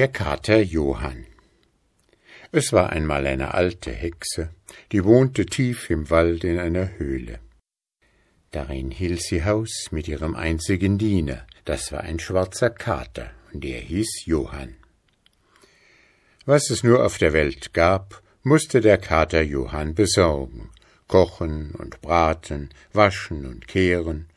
Der Kater Johann Es war einmal eine alte Hexe, die wohnte tief im Wald in einer Höhle. Darin hielt sie Haus mit ihrem einzigen Diener, das war ein schwarzer Kater, und der hieß Johann. Was es nur auf der Welt gab, musste der Kater Johann besorgen, kochen und braten, waschen und kehren,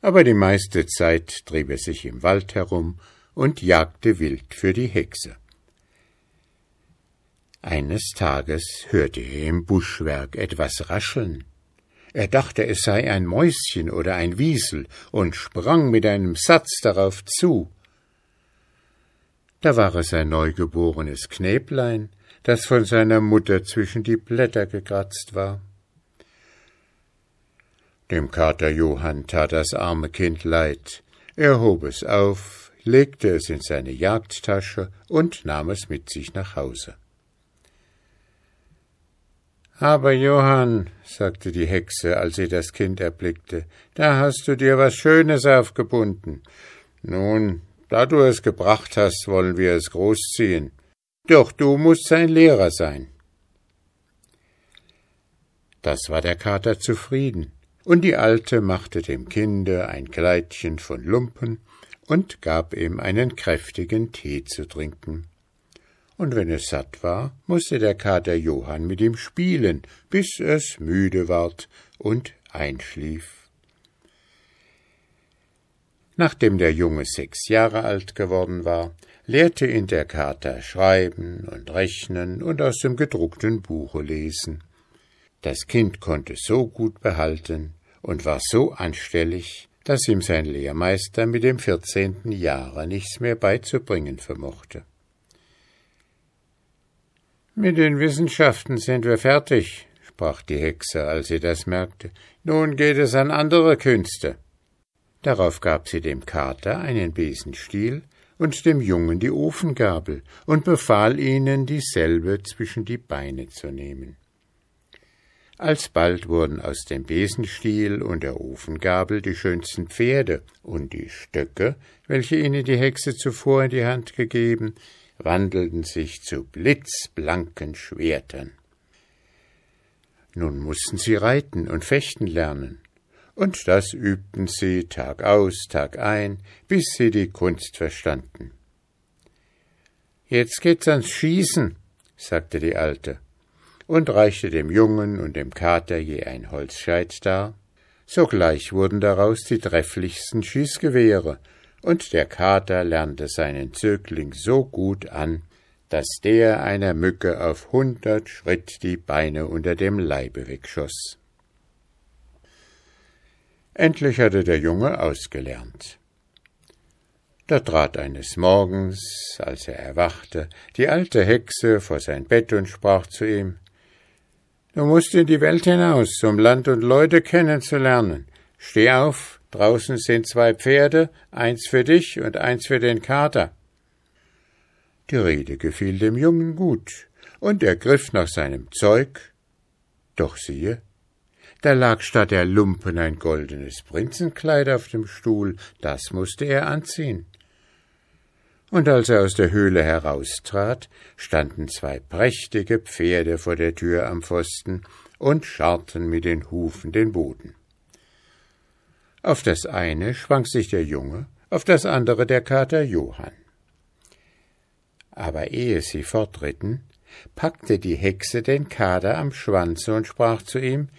aber die meiste Zeit trieb er sich im Wald herum und jagte wild für die Hexe. Eines Tages hörte er im Buschwerk etwas rascheln. Er dachte, es sei ein Mäuschen oder ein Wiesel und sprang mit einem Satz darauf zu. Da war es ein neugeborenes Knäblein, das von seiner Mutter zwischen die Blätter gekratzt war. Dem Kater Johann tat das arme Kind leid. Er hob es auf, legte es in seine Jagdtasche und nahm es mit sich nach Hause. Aber Johann, sagte die Hexe, als sie das Kind erblickte, da hast du dir was Schönes aufgebunden. Nun, da du es gebracht hast, wollen wir es großziehen. Doch du musst sein Lehrer sein. Das war der Kater zufrieden, und die Alte machte dem Kinde ein Kleidchen von Lumpen und gab ihm einen kräftigen Tee zu trinken. Und wenn es satt war, musste der Kater Johann mit ihm spielen, bis es müde ward und einschlief. Nachdem der Junge sechs Jahre alt geworden war, lehrte ihn der Kater schreiben und rechnen und aus dem gedruckten Buche lesen. Das Kind konnte so gut behalten und war so anstellig, dass ihm sein Lehrmeister mit dem vierzehnten Jahre nichts mehr beizubringen vermochte. Mit den Wissenschaften sind wir fertig, sprach die Hexe, als sie das merkte. Nun geht es an andere Künste. Darauf gab sie dem Kater einen Besenstiel und dem Jungen die Ofengabel und befahl ihnen, dieselbe zwischen die Beine zu nehmen. Alsbald wurden aus dem Besenstiel und der Ofengabel die schönsten Pferde, und die Stöcke, welche ihnen die Hexe zuvor in die Hand gegeben, wandelten sich zu blitzblanken Schwertern. Nun mussten sie reiten und fechten lernen, und das übten sie Tag aus, Tag ein, bis sie die Kunst verstanden. Jetzt geht's ans Schießen, sagte die Alte und reichte dem Jungen und dem Kater je ein Holzscheit dar. Sogleich wurden daraus die trefflichsten Schießgewehre, und der Kater lernte seinen Zögling so gut an, dass der einer Mücke auf hundert Schritt die Beine unter dem Leibe wegschoss. Endlich hatte der Junge ausgelernt. Da trat eines Morgens, als er erwachte, die alte Hexe vor sein Bett und sprach zu ihm Du musst in die Welt hinaus, um Land und Leute kennenzulernen. Steh auf, draußen sind zwei Pferde, eins für dich und eins für den Kater. Die Rede gefiel dem Jungen gut, und er griff nach seinem Zeug. Doch siehe, da lag statt der Lumpen ein goldenes Prinzenkleid auf dem Stuhl, das musste er anziehen und als er aus der Höhle heraustrat, standen zwei prächtige Pferde vor der Tür am Pfosten und scharrten mit den Hufen den Boden. Auf das eine schwang sich der Junge, auf das andere der Kater Johann. Aber ehe sie fortritten, packte die Hexe den Kater am Schwanze und sprach zu ihm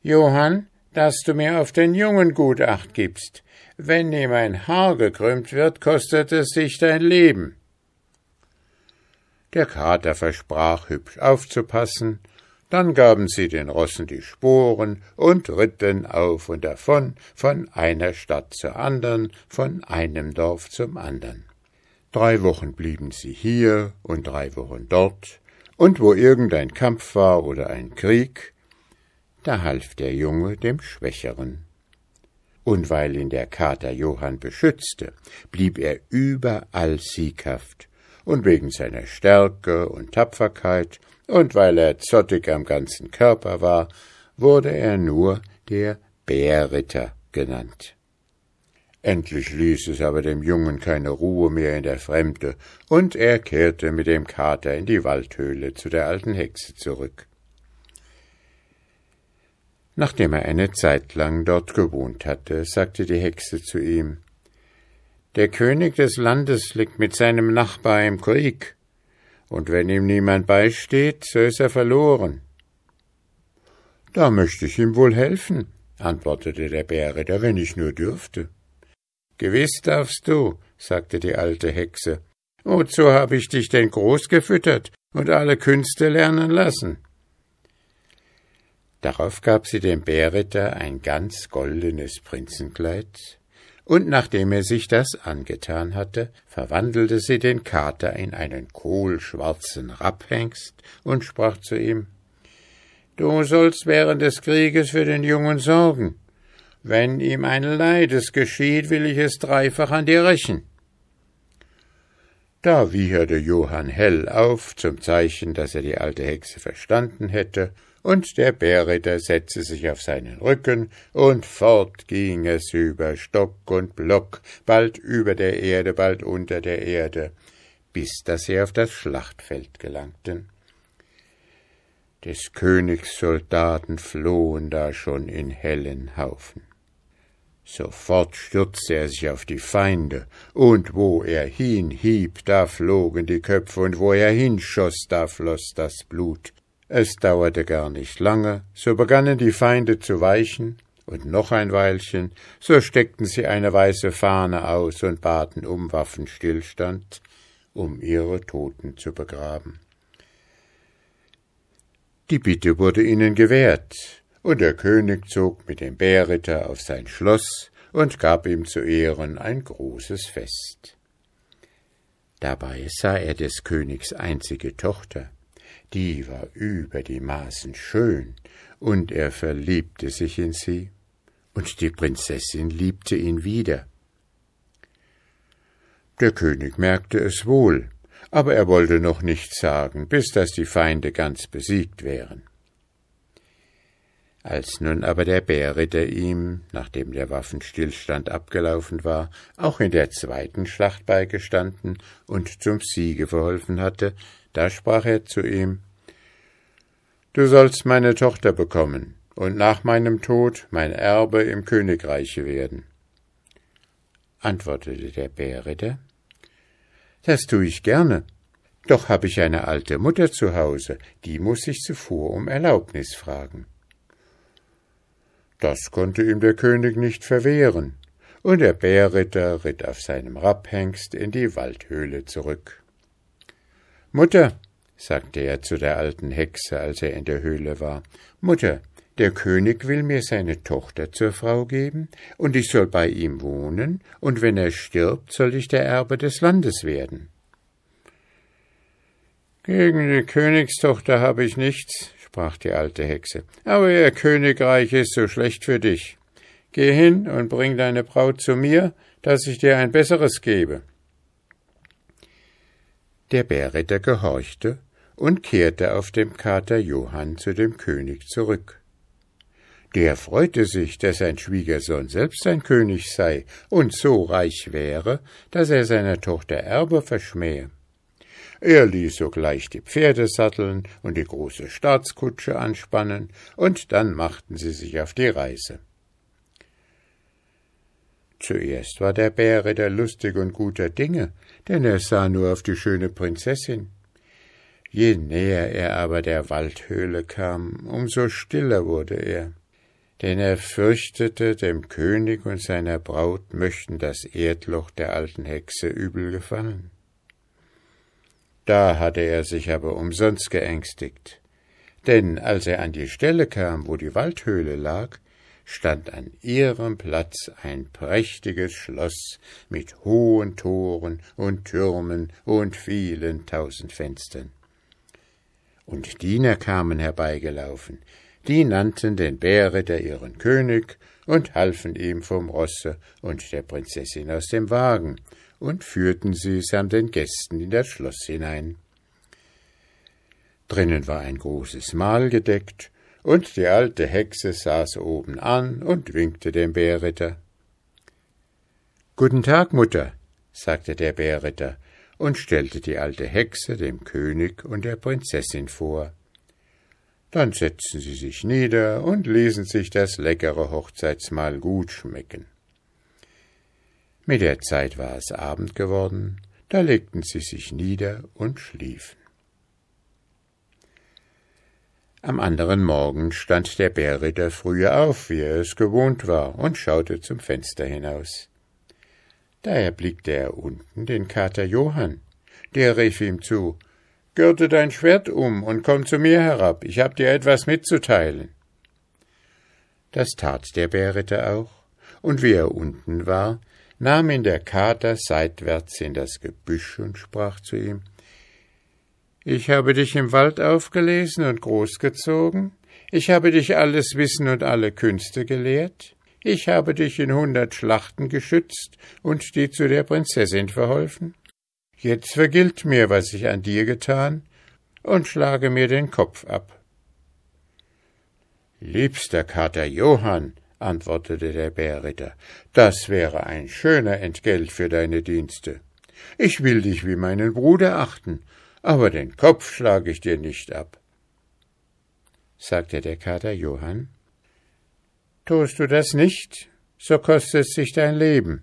Johann, dass du mir auf den Jungen gut acht gibst. Wenn ihm ein Haar gekrümmt wird, kostet es sich dein Leben. Der Kater versprach, hübsch aufzupassen, dann gaben sie den Rossen die Sporen und ritten auf und davon, von einer Stadt zur andern, von einem Dorf zum andern. Drei Wochen blieben sie hier und drei Wochen dort, und wo irgendein Kampf war oder ein Krieg, da half der Junge dem Schwächeren. Und weil ihn der Kater Johann beschützte, blieb er überall sieghaft, und wegen seiner Stärke und Tapferkeit und weil er zottig am ganzen Körper war, wurde er nur der Bärritter genannt. Endlich ließ es aber dem Jungen keine Ruhe mehr in der Fremde, und er kehrte mit dem Kater in die Waldhöhle zu der alten Hexe zurück. Nachdem er eine Zeit lang dort gewohnt hatte, sagte die Hexe zu ihm Der König des Landes liegt mit seinem Nachbar im Krieg, und wenn ihm niemand beisteht, so ist er verloren. Da möchte ich ihm wohl helfen, antwortete der Bärritter, wenn ich nur dürfte. Gewiss darfst du, sagte die alte Hexe. Wozu habe ich dich denn groß gefüttert und alle Künste lernen lassen? Darauf gab sie dem Bärritter ein ganz goldenes Prinzenkleid, und nachdem er sich das angetan hatte, verwandelte sie den Kater in einen kohlschwarzen Rapphengst und sprach zu ihm Du sollst während des Krieges für den Jungen sorgen. Wenn ihm ein Leides geschieht, will ich es dreifach an dir rächen. Da wieherte Johann hell auf, zum Zeichen, dass er die alte Hexe verstanden hätte, und der Bärritter setzte sich auf seinen Rücken, und fort ging es über Stock und Block, bald über der Erde, bald unter der Erde, bis dass sie auf das Schlachtfeld gelangten. Des Königs Soldaten flohen da schon in hellen Haufen. Sofort stürzte er sich auf die Feinde, und wo er hinhieb, da flogen die Köpfe, und wo er hinschoss, da floß das Blut. Es dauerte gar nicht lange, so begannen die Feinde zu weichen, und noch ein Weilchen, so steckten sie eine weiße Fahne aus und baten um Waffenstillstand, um ihre Toten zu begraben. Die Bitte wurde ihnen gewährt, und der König zog mit dem Bärritter auf sein Schloss und gab ihm zu Ehren ein großes Fest. Dabei sah er des Königs einzige Tochter, die war über die Maßen schön, und er verliebte sich in sie, und die Prinzessin liebte ihn wieder. Der König merkte es wohl, aber er wollte noch nichts sagen, bis dass die Feinde ganz besiegt wären. Als nun aber der Bärritter ihm, nachdem der Waffenstillstand abgelaufen war, auch in der zweiten Schlacht beigestanden und zum Siege verholfen hatte, da sprach er zu ihm Du sollst meine Tochter bekommen und nach meinem Tod mein Erbe im Königreiche werden. Antwortete der Bärritter Das tu ich gerne, doch hab ich eine alte Mutter zu Hause, die muss ich zuvor um Erlaubnis fragen. Das konnte ihm der König nicht verwehren, und der Bärritter ritt auf seinem Rapphengst in die Waldhöhle zurück. Mutter, sagte er zu der alten Hexe, als er in der Höhle war, Mutter, der König will mir seine Tochter zur Frau geben, und ich soll bei ihm wohnen, und wenn er stirbt, soll ich der Erbe des Landes werden. Gegen die Königstochter habe ich nichts, sprach die alte Hexe, aber ihr Königreich ist so schlecht für dich. Geh hin und bring deine Braut zu mir, dass ich dir ein besseres gebe. Der Bärritter gehorchte und kehrte auf dem Kater Johann zu dem König zurück. Der freute sich, dass sein Schwiegersohn selbst ein König sei und so reich wäre, dass er seiner Tochter Erbe verschmähe. Er ließ sogleich die Pferde satteln und die große Staatskutsche anspannen, und dann machten sie sich auf die Reise. Zuerst war der Bärritter lustig und guter Dinge, denn er sah nur auf die schöne Prinzessin. Je näher er aber der Waldhöhle kam, umso stiller wurde er, denn er fürchtete, dem König und seiner Braut möchten das Erdloch der alten Hexe übel gefallen. Da hatte er sich aber umsonst geängstigt, denn als er an die Stelle kam, wo die Waldhöhle lag, stand an ihrem Platz ein prächtiges Schloss mit hohen Toren und Türmen und vielen tausend Fenstern. Und Diener kamen herbeigelaufen, die nannten den Bärritter ihren König und halfen ihm vom Rosse und der Prinzessin aus dem Wagen und führten sie samt den Gästen in das Schloss hinein. Drinnen war ein großes Mahl gedeckt, und die alte Hexe saß oben an und winkte dem Bärritter. Guten Tag, Mutter, sagte der Bärritter und stellte die alte Hexe dem König und der Prinzessin vor. Dann setzten sie sich nieder und ließen sich das leckere Hochzeitsmahl gut schmecken. Mit der Zeit war es Abend geworden, da legten sie sich nieder und schliefen. Am anderen Morgen stand der Bärritter früher auf, wie er es gewohnt war, und schaute zum Fenster hinaus. Da erblickte er unten den Kater Johann. Der rief ihm zu Gürte dein Schwert um und komm zu mir herab, ich hab dir etwas mitzuteilen. Das tat der Bärritter auch, und wie er unten war, nahm ihn der Kater seitwärts in das Gebüsch und sprach zu ihm ich habe dich im Wald aufgelesen und großgezogen, ich habe dich alles Wissen und alle Künste gelehrt, ich habe dich in hundert Schlachten geschützt und dir zu der Prinzessin verholfen. Jetzt vergilt mir, was ich an dir getan, und schlage mir den Kopf ab. Liebster Kater Johann, antwortete der Bärritter, das wäre ein schöner Entgelt für deine Dienste. Ich will dich wie meinen Bruder achten aber den Kopf schlage ich dir nicht ab. sagte der Kater Johann. Tust du das nicht, so kostet sich dein Leben.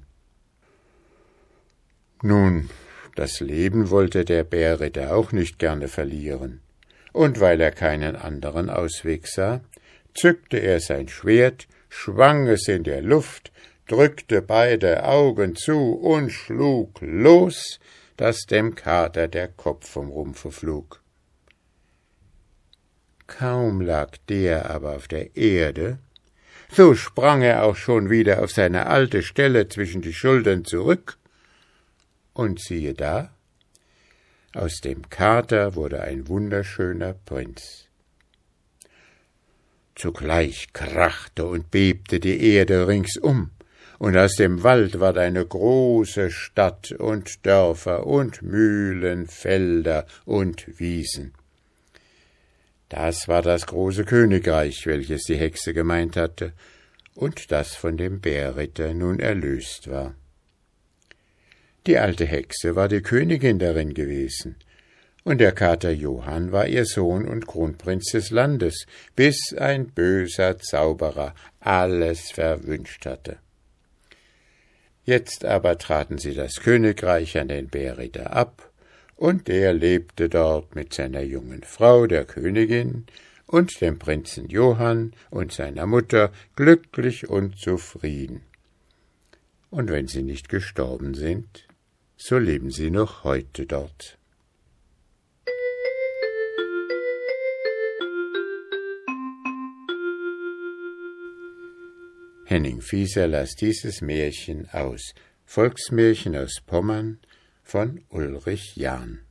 Nun, das Leben wollte der Bärritter auch nicht gerne verlieren, und weil er keinen anderen Ausweg sah, zückte er sein Schwert, schwang es in der Luft, drückte beide Augen zu und schlug los, dass dem Kater der Kopf vom Rumpfe flog. Kaum lag der aber auf der Erde, so sprang er auch schon wieder auf seine alte Stelle zwischen die Schultern zurück, und siehe da, aus dem Kater wurde ein wunderschöner Prinz. Zugleich krachte und bebte die Erde ringsum, und aus dem Wald ward eine große Stadt und Dörfer und Mühlen, Felder und Wiesen. Das war das große Königreich, welches die Hexe gemeint hatte, und das von dem Bärritter nun erlöst war. Die alte Hexe war die Königin darin gewesen, und der Kater Johann war ihr Sohn und Kronprinz des Landes, bis ein böser Zauberer alles verwünscht hatte. Jetzt aber traten sie das Königreich an den Bärritter ab, und der lebte dort mit seiner jungen Frau, der Königin, und dem Prinzen Johann und seiner Mutter glücklich und zufrieden. Und wenn sie nicht gestorben sind, so leben sie noch heute dort. Henning Fieser las dieses Märchen aus. Volksmärchen aus Pommern von Ulrich Jahn